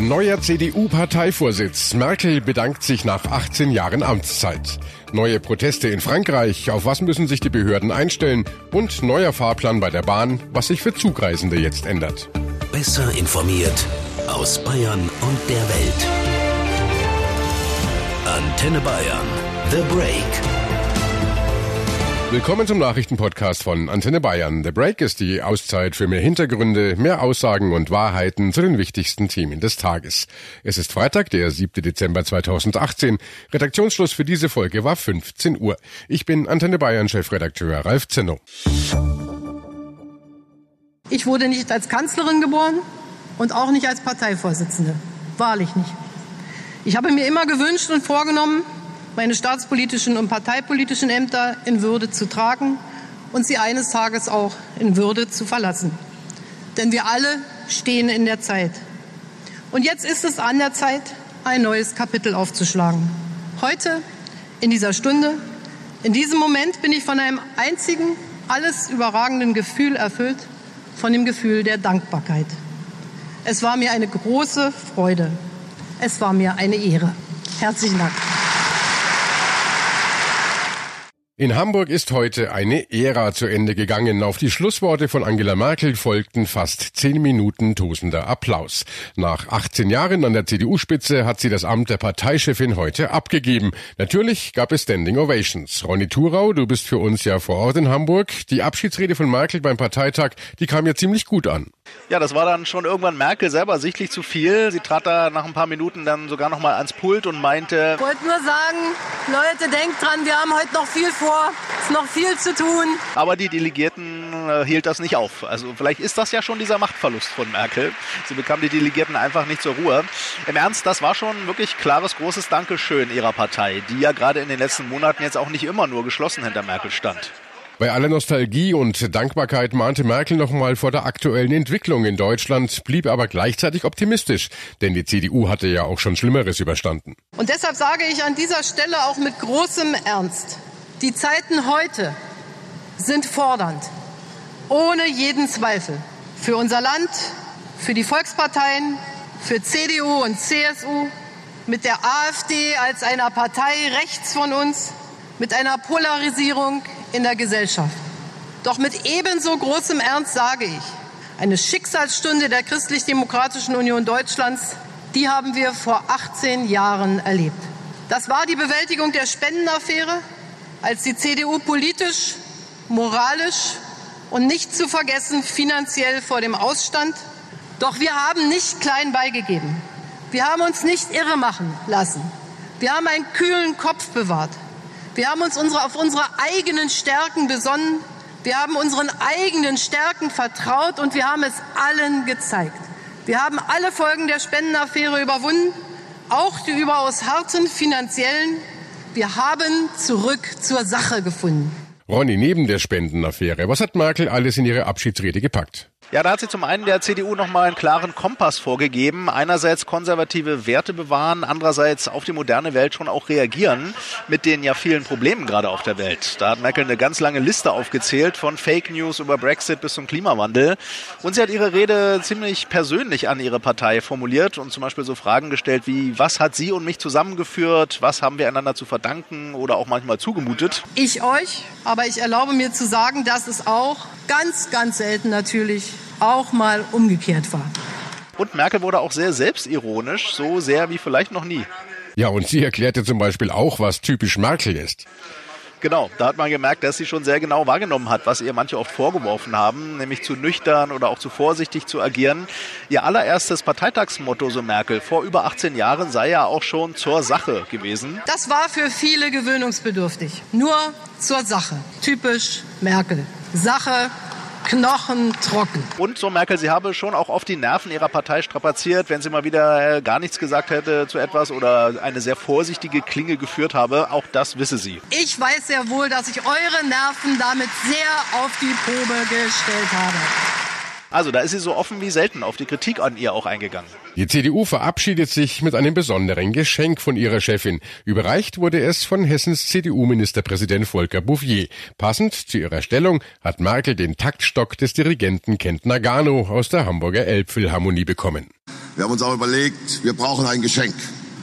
Neuer CDU-Parteivorsitz. Merkel bedankt sich nach 18 Jahren Amtszeit. Neue Proteste in Frankreich. Auf was müssen sich die Behörden einstellen? Und neuer Fahrplan bei der Bahn, was sich für Zugreisende jetzt ändert. Besser informiert aus Bayern und der Welt. Antenne Bayern. The Break. Willkommen zum Nachrichtenpodcast von Antenne Bayern. The Break ist die Auszeit für mehr Hintergründe, mehr Aussagen und Wahrheiten zu den wichtigsten Themen des Tages. Es ist Freitag, der 7. Dezember 2018. Redaktionsschluss für diese Folge war 15 Uhr. Ich bin Antenne Bayern Chefredakteur Ralf Zenno. Ich wurde nicht als Kanzlerin geboren und auch nicht als Parteivorsitzende. Wahrlich nicht. Ich habe mir immer gewünscht und vorgenommen, meine staatspolitischen und parteipolitischen Ämter in Würde zu tragen und sie eines Tages auch in Würde zu verlassen. Denn wir alle stehen in der Zeit. Und jetzt ist es an der Zeit, ein neues Kapitel aufzuschlagen. Heute, in dieser Stunde, in diesem Moment bin ich von einem einzigen, alles überragenden Gefühl erfüllt, von dem Gefühl der Dankbarkeit. Es war mir eine große Freude. Es war mir eine Ehre. Herzlichen Dank. In Hamburg ist heute eine Ära zu Ende gegangen. Auf die Schlussworte von Angela Merkel folgten fast zehn Minuten tosender Applaus. Nach 18 Jahren an der CDU-Spitze hat sie das Amt der Parteichefin heute abgegeben. Natürlich gab es Standing Ovations. Ronny Thurau, du bist für uns ja vor Ort in Hamburg. Die Abschiedsrede von Merkel beim Parteitag, die kam ja ziemlich gut an. Ja, das war dann schon irgendwann Merkel selber sichtlich zu viel. Sie trat da nach ein paar Minuten dann sogar noch mal ans Pult und meinte... Ich wollte nur sagen, Leute, denkt dran, wir haben heute noch viel vor, es ist noch viel zu tun. Aber die Delegierten äh, hielt das nicht auf. Also vielleicht ist das ja schon dieser Machtverlust von Merkel. Sie bekam die Delegierten einfach nicht zur Ruhe. Im Ernst, das war schon wirklich klares, großes Dankeschön ihrer Partei, die ja gerade in den letzten Monaten jetzt auch nicht immer nur geschlossen hinter Merkel stand. Bei aller Nostalgie und Dankbarkeit mahnte Merkel nochmal vor der aktuellen Entwicklung in Deutschland, blieb aber gleichzeitig optimistisch, denn die CDU hatte ja auch schon Schlimmeres überstanden. Und deshalb sage ich an dieser Stelle auch mit großem Ernst, die Zeiten heute sind fordernd, ohne jeden Zweifel. Für unser Land, für die Volksparteien, für CDU und CSU, mit der AfD als einer Partei rechts von uns, mit einer Polarisierung in der Gesellschaft. Doch mit ebenso großem Ernst sage ich, eine Schicksalsstunde der Christlich-Demokratischen Union Deutschlands, die haben wir vor 18 Jahren erlebt. Das war die Bewältigung der Spendenaffäre, als die CDU politisch, moralisch und nicht zu vergessen finanziell vor dem Ausstand. Doch wir haben nicht klein beigegeben. Wir haben uns nicht irre machen lassen. Wir haben einen kühlen Kopf bewahrt. Wir haben uns unsere, auf unsere eigenen Stärken besonnen. Wir haben unseren eigenen Stärken vertraut und wir haben es allen gezeigt. Wir haben alle Folgen der Spendenaffäre überwunden, auch die überaus harten finanziellen. Wir haben zurück zur Sache gefunden. Ronny, neben der Spendenaffäre, was hat Merkel alles in ihre Abschiedsrede gepackt? Ja, da hat sie zum einen der CDU nochmal einen klaren Kompass vorgegeben. Einerseits konservative Werte bewahren, andererseits auf die moderne Welt schon auch reagieren mit den ja vielen Problemen gerade auf der Welt. Da hat Merkel eine ganz lange Liste aufgezählt, von Fake News über Brexit bis zum Klimawandel. Und sie hat ihre Rede ziemlich persönlich an ihre Partei formuliert und zum Beispiel so Fragen gestellt wie, was hat sie und mich zusammengeführt? Was haben wir einander zu verdanken oder auch manchmal zugemutet? Ich euch, aber ich erlaube mir zu sagen, dass es auch ganz, ganz selten natürlich auch mal umgekehrt war. Und Merkel wurde auch sehr selbstironisch, so sehr wie vielleicht noch nie. Ja, und sie erklärte zum Beispiel auch, was typisch Merkel ist. Genau, da hat man gemerkt, dass sie schon sehr genau wahrgenommen hat, was ihr manche oft vorgeworfen haben, nämlich zu nüchtern oder auch zu vorsichtig zu agieren. Ihr allererstes Parteitagsmotto, so Merkel, vor über 18 Jahren sei ja auch schon zur Sache gewesen. Das war für viele gewöhnungsbedürftig. Nur zur Sache. Typisch Merkel. Sache, Knochen trocken. Und so Merkel, sie habe schon auch oft die Nerven ihrer Partei strapaziert, wenn sie mal wieder äh, gar nichts gesagt hätte zu etwas oder eine sehr vorsichtige Klinge geführt habe. Auch das wisse sie. Ich weiß sehr wohl, dass ich eure Nerven damit sehr auf die Probe gestellt habe. Also da ist sie so offen wie selten auf die Kritik an ihr auch eingegangen. Die CDU verabschiedet sich mit einem besonderen Geschenk von ihrer Chefin. Überreicht wurde es von Hessens CDU-Ministerpräsident Volker Bouffier. Passend zu ihrer Stellung hat Merkel den Taktstock des Dirigenten Kent Nagano aus der Hamburger Elbphilharmonie bekommen. Wir haben uns auch überlegt, wir brauchen ein Geschenk.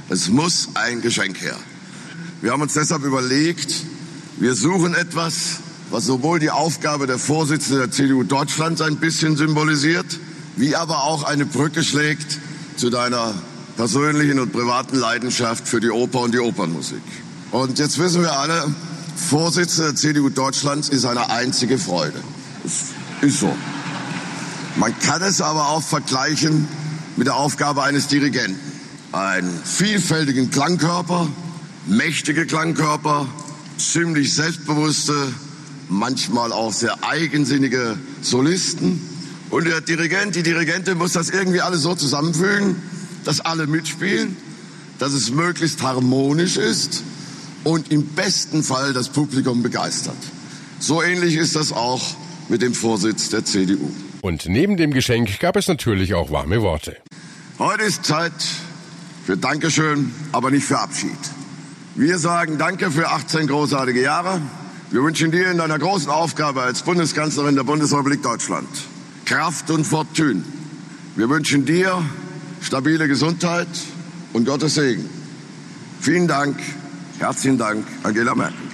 Es muss ein Geschenk her. Wir haben uns deshalb überlegt, wir suchen etwas, was sowohl die Aufgabe der Vorsitzenden der CDU Deutschlands ein bisschen symbolisiert, wie aber auch eine Brücke schlägt zu deiner persönlichen und privaten Leidenschaft für die Oper und die Opernmusik. Und jetzt wissen wir alle, Vorsitzender der CDU Deutschlands ist eine einzige Freude. Das ist so. Man kann es aber auch vergleichen mit der Aufgabe eines Dirigenten. Einen vielfältigen Klangkörper, mächtige Klangkörper, ziemlich selbstbewusste, manchmal auch sehr eigensinnige Solisten. Und der Dirigent, die Dirigentin muss das irgendwie alles so zusammenfügen, dass alle mitspielen, dass es möglichst harmonisch ist und im besten Fall das Publikum begeistert. So ähnlich ist das auch mit dem Vorsitz der CDU. Und neben dem Geschenk gab es natürlich auch warme Worte. Heute ist Zeit für Dankeschön, aber nicht für Abschied. Wir sagen Danke für 18 großartige Jahre. Wir wünschen dir in deiner großen Aufgabe als Bundeskanzlerin der Bundesrepublik Deutschland Kraft und Fortune. Wir wünschen dir stabile Gesundheit und Gottes Segen. Vielen Dank, herzlichen Dank, Angela Merkel.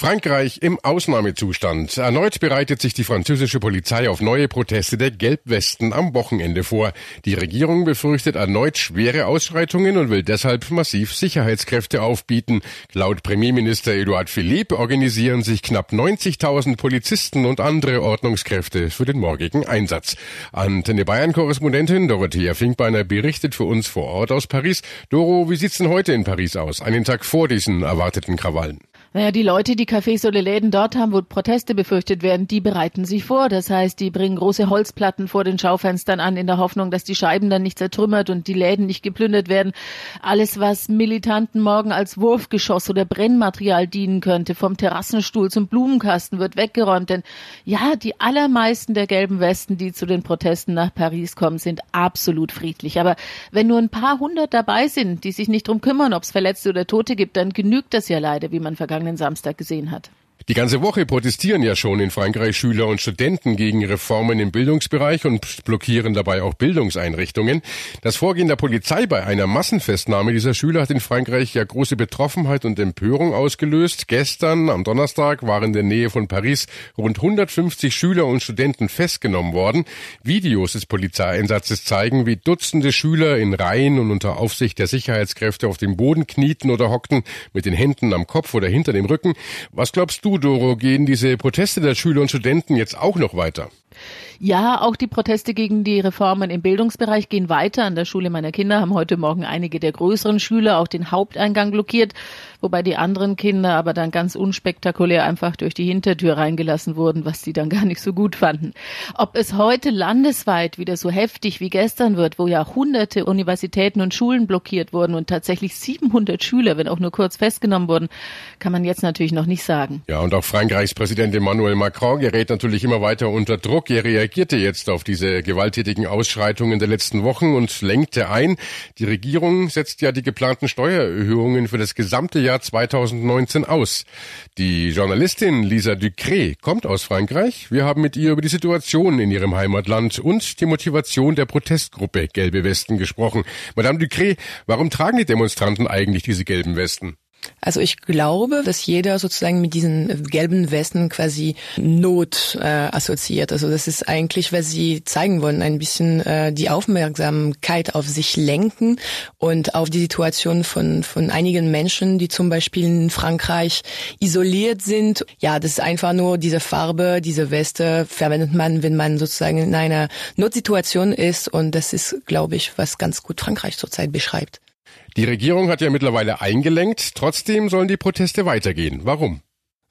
Frankreich im Ausnahmezustand. Erneut bereitet sich die französische Polizei auf neue Proteste der Gelbwesten am Wochenende vor. Die Regierung befürchtet erneut schwere Ausschreitungen und will deshalb massiv Sicherheitskräfte aufbieten. Laut Premierminister Edouard Philippe organisieren sich knapp 90.000 Polizisten und andere Ordnungskräfte für den morgigen Einsatz. Antenne Bayern-Korrespondentin Dorothea Finkbeiner berichtet für uns vor Ort aus Paris. Doro, wie sieht's denn heute in Paris aus? Einen Tag vor diesen erwarteten Krawallen. Naja, die Leute, die Cafés oder Läden dort haben, wo Proteste befürchtet werden, die bereiten sich vor. Das heißt, die bringen große Holzplatten vor den Schaufenstern an, in der Hoffnung, dass die Scheiben dann nicht zertrümmert und die Läden nicht geplündert werden. Alles, was Militanten morgen als Wurfgeschoss oder Brennmaterial dienen könnte, vom Terrassenstuhl zum Blumenkasten, wird weggeräumt. Denn ja, die allermeisten der gelben Westen, die zu den Protesten nach Paris kommen, sind absolut friedlich. Aber wenn nur ein paar hundert dabei sind, die sich nicht drum kümmern, ob es Verletzte oder Tote gibt, dann genügt das ja leider, wie man vergangen vergangenen Samstag gesehen hat. Die ganze Woche protestieren ja schon in Frankreich Schüler und Studenten gegen Reformen im Bildungsbereich und blockieren dabei auch Bildungseinrichtungen. Das Vorgehen der Polizei bei einer Massenfestnahme dieser Schüler hat in Frankreich ja große Betroffenheit und Empörung ausgelöst. Gestern, am Donnerstag, waren in der Nähe von Paris rund 150 Schüler und Studenten festgenommen worden. Videos des Polizeieinsatzes zeigen, wie Dutzende Schüler in Reihen und unter Aufsicht der Sicherheitskräfte auf dem Boden knieten oder hockten, mit den Händen am Kopf oder hinter dem Rücken. Was glaubst du, Doro, gehen diese Proteste der Schüler und Studenten jetzt auch noch weiter? Ja, auch die Proteste gegen die Reformen im Bildungsbereich gehen weiter. An der Schule meiner Kinder haben heute Morgen einige der größeren Schüler auch den Haupteingang blockiert, wobei die anderen Kinder aber dann ganz unspektakulär einfach durch die Hintertür reingelassen wurden, was sie dann gar nicht so gut fanden. Ob es heute landesweit wieder so heftig wie gestern wird, wo ja hunderte Universitäten und Schulen blockiert wurden und tatsächlich 700 Schüler, wenn auch nur kurz festgenommen wurden, kann man jetzt natürlich noch nicht sagen. Ja, und auch Frankreichs Präsident Emmanuel Macron gerät natürlich immer weiter unter Druck. Er reagierte jetzt auf diese gewalttätigen Ausschreitungen der letzten Wochen und lenkte ein. Die Regierung setzt ja die geplanten Steuererhöhungen für das gesamte Jahr 2019 aus. Die Journalistin Lisa Ducré kommt aus Frankreich. Wir haben mit ihr über die Situation in ihrem Heimatland und die Motivation der Protestgruppe Gelbe Westen gesprochen. Madame Ducré, warum tragen die Demonstranten eigentlich diese gelben Westen? Also ich glaube, dass jeder sozusagen mit diesen gelben Westen quasi Not äh, assoziiert. Also das ist eigentlich, was sie zeigen wollen, ein bisschen äh, die Aufmerksamkeit auf sich lenken und auf die Situation von von einigen Menschen, die zum Beispiel in Frankreich isoliert sind. Ja, das ist einfach nur diese Farbe, diese Weste verwendet man, wenn man sozusagen in einer Notsituation ist und das ist, glaube ich, was ganz gut Frankreich zurzeit beschreibt. Die Regierung hat ja mittlerweile eingelenkt. Trotzdem sollen die Proteste weitergehen. Warum?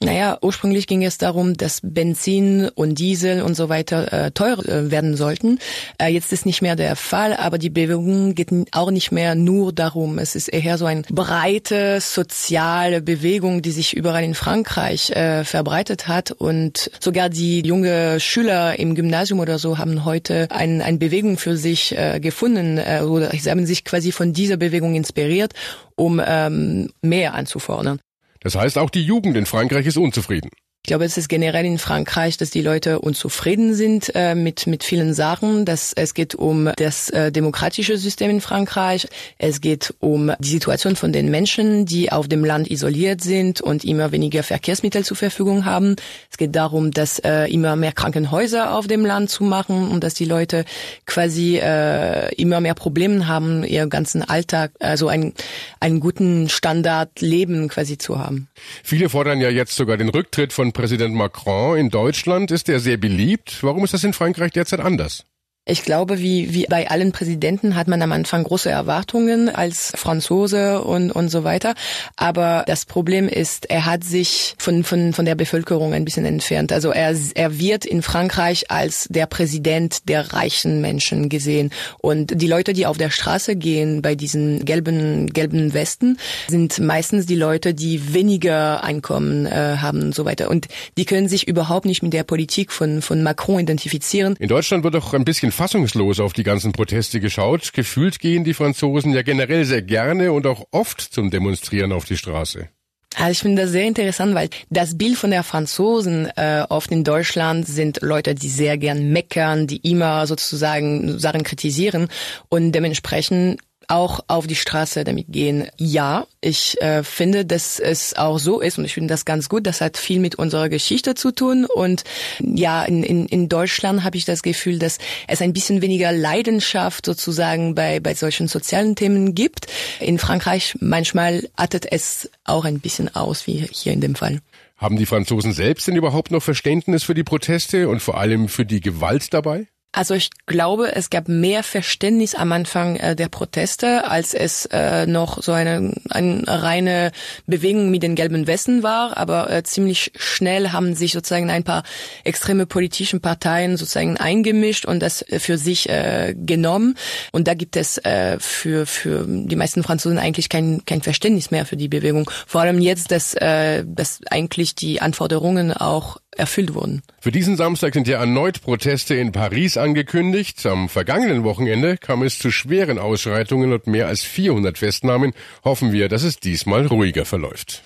Naja, ursprünglich ging es darum, dass Benzin und Diesel und so weiter äh, teuer äh, werden sollten. Äh, jetzt ist nicht mehr der Fall, aber die Bewegung geht auch nicht mehr nur darum. Es ist eher so eine breite soziale Bewegung, die sich überall in Frankreich äh, verbreitet hat und sogar die junge Schüler im Gymnasium oder so haben heute ein, eine Bewegung für sich äh, gefunden äh, oder sie haben sich quasi von dieser Bewegung inspiriert, um ähm, mehr anzufordern. Das heißt, auch die Jugend in Frankreich ist unzufrieden. Glaube, es ist generell in Frankreich, dass die Leute unzufrieden sind äh, mit mit vielen Sachen. Dass es geht um das äh, demokratische System in Frankreich. Es geht um die Situation von den Menschen, die auf dem Land isoliert sind und immer weniger Verkehrsmittel zur Verfügung haben. Es geht darum, dass äh, immer mehr Krankenhäuser auf dem Land zu machen und dass die Leute quasi äh, immer mehr Probleme haben, ihr ganzen Alltag, also einen einen guten Standard Leben quasi zu haben. Viele fordern ja jetzt sogar den Rücktritt von Präsident Macron. In Deutschland ist er sehr beliebt. Warum ist das in Frankreich derzeit anders? Ich glaube, wie, wie bei allen Präsidenten hat man am Anfang große Erwartungen als Franzose und, und so weiter. Aber das Problem ist, er hat sich von, von, von der Bevölkerung ein bisschen entfernt. Also er, er wird in Frankreich als der Präsident der reichen Menschen gesehen. Und die Leute, die auf der Straße gehen bei diesen gelben, gelben Westen, sind meistens die Leute, die weniger Einkommen äh, haben und so weiter. Und die können sich überhaupt nicht mit der Politik von, von Macron identifizieren. In Deutschland wird auch ein bisschen fassungslos auf die ganzen Proteste geschaut. Gefühlt gehen die Franzosen ja generell sehr gerne und auch oft zum Demonstrieren auf die Straße. Also ich finde das sehr interessant, weil das Bild von der Franzosen äh, oft in Deutschland sind Leute, die sehr gern meckern, die immer sozusagen Sachen kritisieren und dementsprechend auch auf die Straße damit gehen. Ja, ich äh, finde, dass es auch so ist und ich finde das ganz gut. Das hat viel mit unserer Geschichte zu tun und ja, in, in, in Deutschland habe ich das Gefühl, dass es ein bisschen weniger Leidenschaft sozusagen bei, bei solchen sozialen Themen gibt. In Frankreich manchmal artet es auch ein bisschen aus, wie hier in dem Fall. Haben die Franzosen selbst denn überhaupt noch Verständnis für die Proteste und vor allem für die Gewalt dabei? Also ich glaube, es gab mehr Verständnis am Anfang äh, der Proteste, als es äh, noch so eine, eine reine Bewegung mit den gelben Westen war. Aber äh, ziemlich schnell haben sich sozusagen ein paar extreme politischen Parteien sozusagen eingemischt und das für sich äh, genommen. Und da gibt es äh, für für die meisten Franzosen eigentlich kein kein Verständnis mehr für die Bewegung. Vor allem jetzt, dass äh, dass eigentlich die Anforderungen auch erfüllt wurden. Für diesen Samstag sind ja erneut Proteste in Paris angekündigt. Am vergangenen Wochenende kam es zu schweren Ausschreitungen und mehr als 400 Festnahmen. Hoffen wir, dass es diesmal ruhiger verläuft.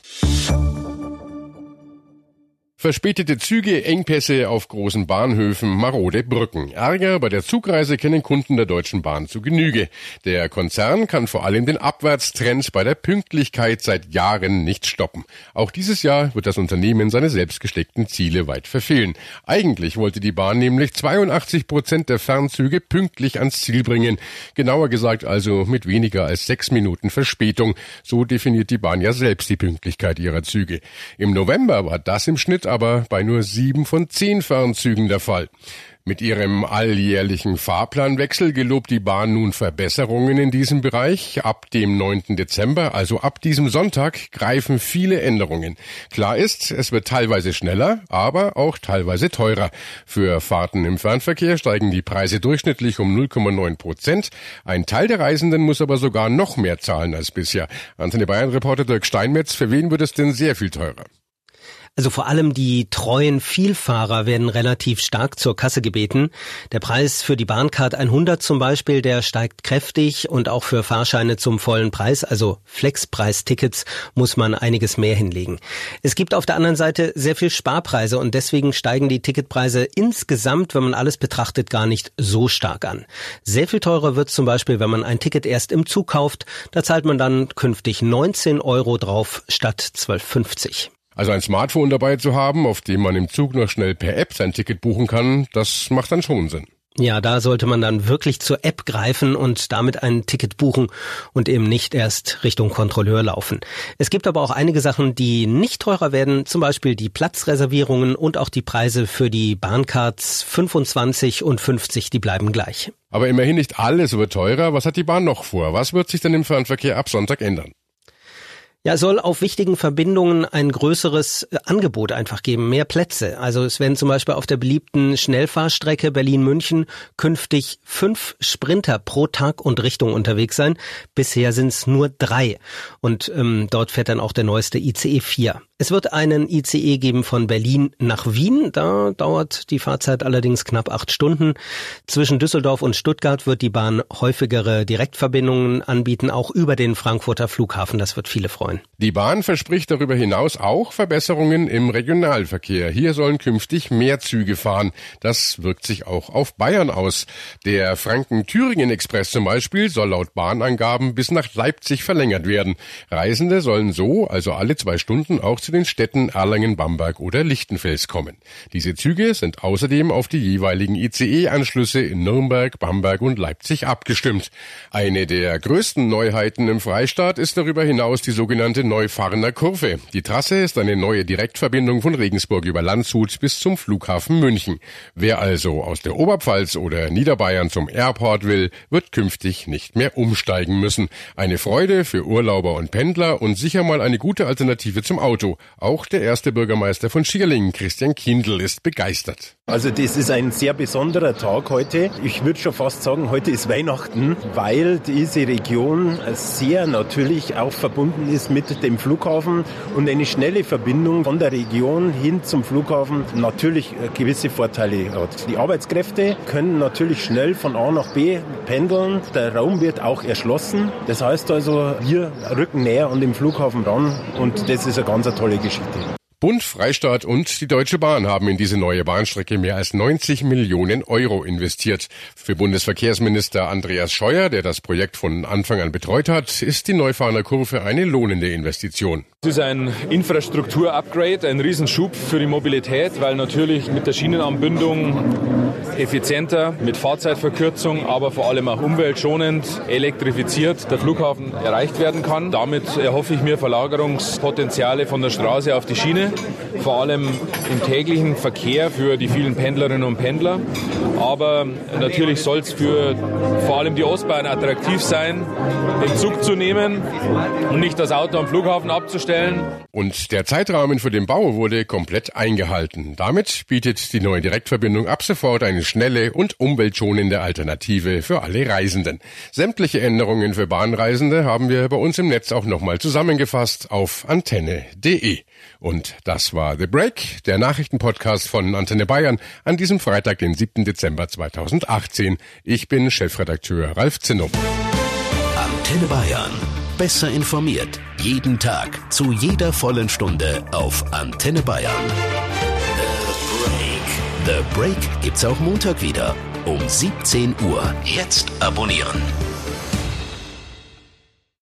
Verspätete Züge, Engpässe auf großen Bahnhöfen, marode Brücken. Ärger bei der Zugreise kennen Kunden der Deutschen Bahn zu Genüge. Der Konzern kann vor allem den Abwärtstrend bei der Pünktlichkeit seit Jahren nicht stoppen. Auch dieses Jahr wird das Unternehmen seine selbst gesteckten Ziele weit verfehlen. Eigentlich wollte die Bahn nämlich 82 Prozent der Fernzüge pünktlich ans Ziel bringen. Genauer gesagt also mit weniger als sechs Minuten Verspätung. So definiert die Bahn ja selbst die Pünktlichkeit ihrer Züge. Im November war das im Schnitt aber bei nur sieben von zehn Fernzügen der Fall. Mit ihrem alljährlichen Fahrplanwechsel gelobt die Bahn nun Verbesserungen in diesem Bereich. Ab dem 9. Dezember, also ab diesem Sonntag, greifen viele Änderungen. Klar ist, es wird teilweise schneller, aber auch teilweise teurer. Für Fahrten im Fernverkehr steigen die Preise durchschnittlich um 0,9 Prozent. Ein Teil der Reisenden muss aber sogar noch mehr zahlen als bisher. Antenne Bayern Reporter Dirk Steinmetz, für wen wird es denn sehr viel teurer? Also vor allem die treuen Vielfahrer werden relativ stark zur Kasse gebeten. Der Preis für die Bahncard 100 zum Beispiel, der steigt kräftig und auch für Fahrscheine zum vollen Preis, also Flexpreistickets, muss man einiges mehr hinlegen. Es gibt auf der anderen Seite sehr viel Sparpreise und deswegen steigen die Ticketpreise insgesamt, wenn man alles betrachtet, gar nicht so stark an. Sehr viel teurer wird zum Beispiel, wenn man ein Ticket erst im Zug kauft. Da zahlt man dann künftig 19 Euro drauf statt 12,50. Also ein Smartphone dabei zu haben, auf dem man im Zug noch schnell per App sein Ticket buchen kann, das macht dann schon Sinn. Ja, da sollte man dann wirklich zur App greifen und damit ein Ticket buchen und eben nicht erst Richtung Kontrolleur laufen. Es gibt aber auch einige Sachen, die nicht teurer werden, zum Beispiel die Platzreservierungen und auch die Preise für die Bahncards 25 und 50, die bleiben gleich. Aber immerhin nicht alles wird teurer. Was hat die Bahn noch vor? Was wird sich denn im Fernverkehr ab Sonntag ändern? Ja, es soll auf wichtigen Verbindungen ein größeres äh, Angebot einfach geben, mehr Plätze. Also es werden zum Beispiel auf der beliebten Schnellfahrstrecke Berlin-München künftig fünf Sprinter pro Tag und Richtung unterwegs sein. Bisher sind es nur drei. Und ähm, dort fährt dann auch der neueste ICE 4. Es wird einen ICE geben von Berlin nach Wien. Da dauert die Fahrzeit allerdings knapp acht Stunden. Zwischen Düsseldorf und Stuttgart wird die Bahn häufigere Direktverbindungen anbieten, auch über den Frankfurter Flughafen. Das wird viele freuen. Freuen. Die Bahn verspricht darüber hinaus auch Verbesserungen im Regionalverkehr. Hier sollen künftig mehr Züge fahren. Das wirkt sich auch auf Bayern aus. Der Franken-Thüringen-Express zum Beispiel soll laut Bahnangaben bis nach Leipzig verlängert werden. Reisende sollen so, also alle zwei Stunden, auch zu den Städten Erlangen, Bamberg oder Lichtenfels kommen. Diese Züge sind außerdem auf die jeweiligen ICE-Anschlüsse in Nürnberg, Bamberg und Leipzig abgestimmt. Eine der größten Neuheiten im Freistaat ist darüber hinaus die sogenannte Neufahrner Kurve. Die Trasse ist eine neue Direktverbindung von Regensburg über Landshut bis zum Flughafen München. Wer also aus der Oberpfalz oder Niederbayern zum Airport will, wird künftig nicht mehr umsteigen müssen. Eine Freude für Urlauber und Pendler und sicher mal eine gute Alternative zum Auto. Auch der erste Bürgermeister von Schierling, Christian Kindl, ist begeistert. Also das ist ein sehr besonderer Tag heute. Ich würde schon fast sagen, heute ist Weihnachten, weil diese Region sehr natürlich auch verbunden ist mit dem Flughafen und eine schnelle Verbindung von der Region hin zum Flughafen natürlich gewisse Vorteile hat. Die Arbeitskräfte können natürlich schnell von A nach B pendeln. Der Raum wird auch erschlossen. Das heißt also, wir rücken näher an den Flughafen ran und das ist eine ganz tolle Geschichte. Bund, Freistaat und die Deutsche Bahn haben in diese neue Bahnstrecke mehr als 90 Millionen Euro investiert. Für Bundesverkehrsminister Andreas Scheuer, der das Projekt von Anfang an betreut hat, ist die Neufahrener Kurve eine lohnende Investition. Es ist ein Infrastruktur-Upgrade, ein Riesenschub für die Mobilität, weil natürlich mit der Schienenanbindung effizienter, mit Fahrzeitverkürzung, aber vor allem auch umweltschonend, elektrifiziert der Flughafen erreicht werden kann. Damit erhoffe ich mir Verlagerungspotenziale von der Straße auf die Schiene, vor allem im täglichen Verkehr für die vielen Pendlerinnen und Pendler. Aber natürlich soll es für vor allem die Ostbahn attraktiv sein, den Zug zu nehmen und nicht das Auto am Flughafen abzustellen. Und der Zeitrahmen für den Bau wurde komplett eingehalten. Damit bietet die neue Direktverbindung ab sofort eine schnelle und umweltschonende Alternative für alle Reisenden. Sämtliche Änderungen für Bahnreisende haben wir bei uns im Netz auch nochmal zusammengefasst auf antenne.de. Und das war The Break, der Nachrichtenpodcast von Antenne Bayern an diesem Freitag, den 7. Dezember 2018. Ich bin Chefredakteur Ralf Zinno. Antenne Bayern. Besser informiert. Jeden Tag. Zu jeder vollen Stunde auf Antenne Bayern. The Break. The Break gibt's auch Montag wieder. Um 17 Uhr. Jetzt abonnieren.